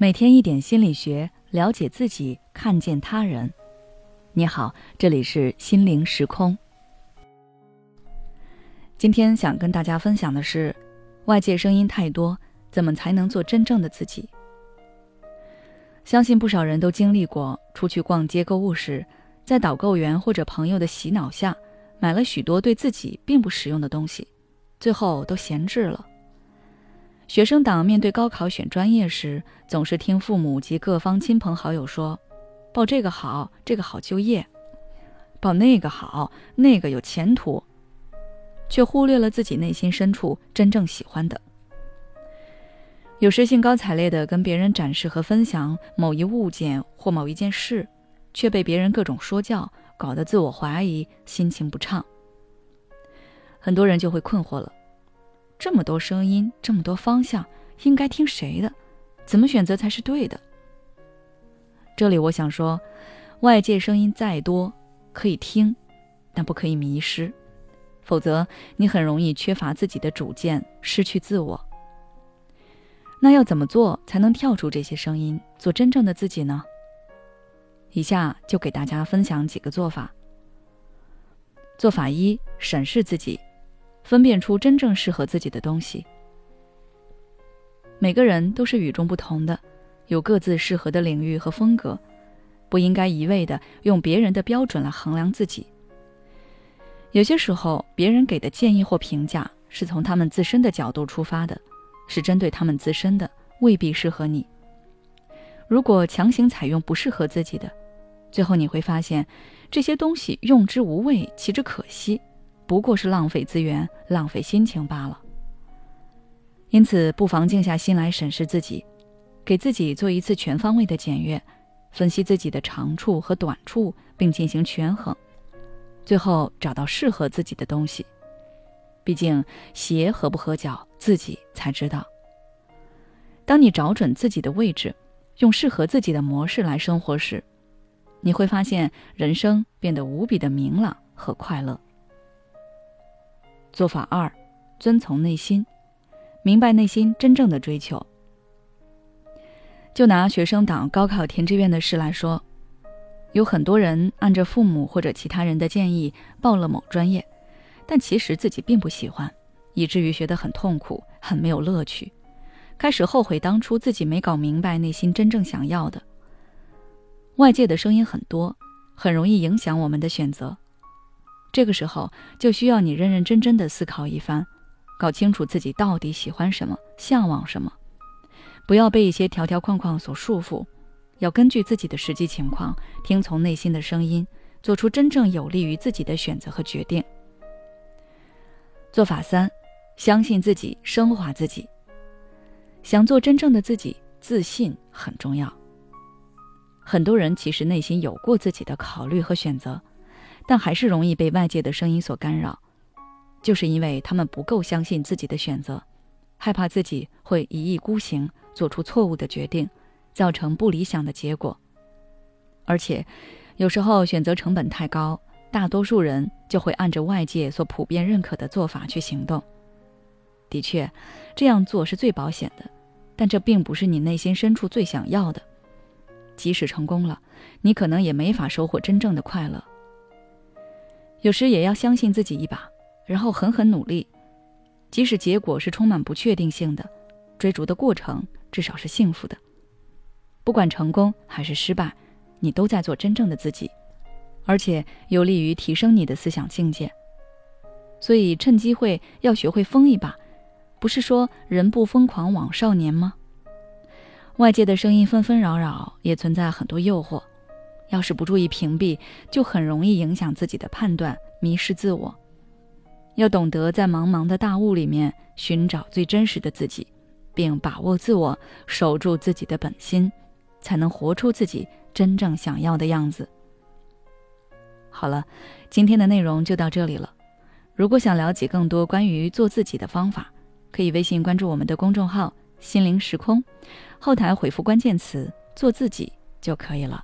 每天一点心理学，了解自己，看见他人。你好，这里是心灵时空。今天想跟大家分享的是，外界声音太多，怎么才能做真正的自己？相信不少人都经历过，出去逛街购物时，在导购员或者朋友的洗脑下，买了许多对自己并不实用的东西，最后都闲置了。学生党面对高考选专业时，总是听父母及各方亲朋好友说：“报这个好，这个好就业；报那个好，那个有前途。”却忽略了自己内心深处真正喜欢的。有时兴高采烈地跟别人展示和分享某一物件或某一件事，却被别人各种说教，搞得自我怀疑，心情不畅。很多人就会困惑了。这么多声音，这么多方向，应该听谁的？怎么选择才是对的？这里我想说，外界声音再多，可以听，但不可以迷失，否则你很容易缺乏自己的主见，失去自我。那要怎么做才能跳出这些声音，做真正的自己呢？以下就给大家分享几个做法。做法一：审视自己。分辨出真正适合自己的东西。每个人都是与众不同的，有各自适合的领域和风格，不应该一味的用别人的标准来衡量自己。有些时候，别人给的建议或评价是从他们自身的角度出发的，是针对他们自身的，未必适合你。如果强行采用不适合自己的，最后你会发现，这些东西用之无味，弃之可惜。不过是浪费资源、浪费心情罢了。因此，不妨静下心来审视自己，给自己做一次全方位的检阅，分析自己的长处和短处，并进行权衡，最后找到适合自己的东西。毕竟，鞋合不合脚，自己才知道。当你找准自己的位置，用适合自己的模式来生活时，你会发现人生变得无比的明朗和快乐。做法二，遵从内心，明白内心真正的追求。就拿学生党高考填志愿的事来说，有很多人按着父母或者其他人的建议报了某专业，但其实自己并不喜欢，以至于学得很痛苦，很没有乐趣，开始后悔当初自己没搞明白内心真正想要的。外界的声音很多，很容易影响我们的选择。这个时候就需要你认认真真的思考一番，搞清楚自己到底喜欢什么，向往什么，不要被一些条条框框所束缚，要根据自己的实际情况，听从内心的声音，做出真正有利于自己的选择和决定。做法三，相信自己，升华自己。想做真正的自己，自信很重要。很多人其实内心有过自己的考虑和选择。但还是容易被外界的声音所干扰，就是因为他们不够相信自己的选择，害怕自己会一意孤行，做出错误的决定，造成不理想的结果。而且，有时候选择成本太高，大多数人就会按着外界所普遍认可的做法去行动。的确，这样做是最保险的，但这并不是你内心深处最想要的。即使成功了，你可能也没法收获真正的快乐。有时也要相信自己一把，然后狠狠努力，即使结果是充满不确定性的，追逐的过程至少是幸福的。不管成功还是失败，你都在做真正的自己，而且有利于提升你的思想境界。所以趁机会要学会疯一把，不是说人不疯狂枉少年吗？外界的声音纷纷扰扰，也存在很多诱惑。要是不注意屏蔽，就很容易影响自己的判断，迷失自我。要懂得在茫茫的大雾里面寻找最真实的自己，并把握自我，守住自己的本心，才能活出自己真正想要的样子。好了，今天的内容就到这里了。如果想了解更多关于做自己的方法，可以微信关注我们的公众号“心灵时空”，后台回复关键词“做自己”就可以了。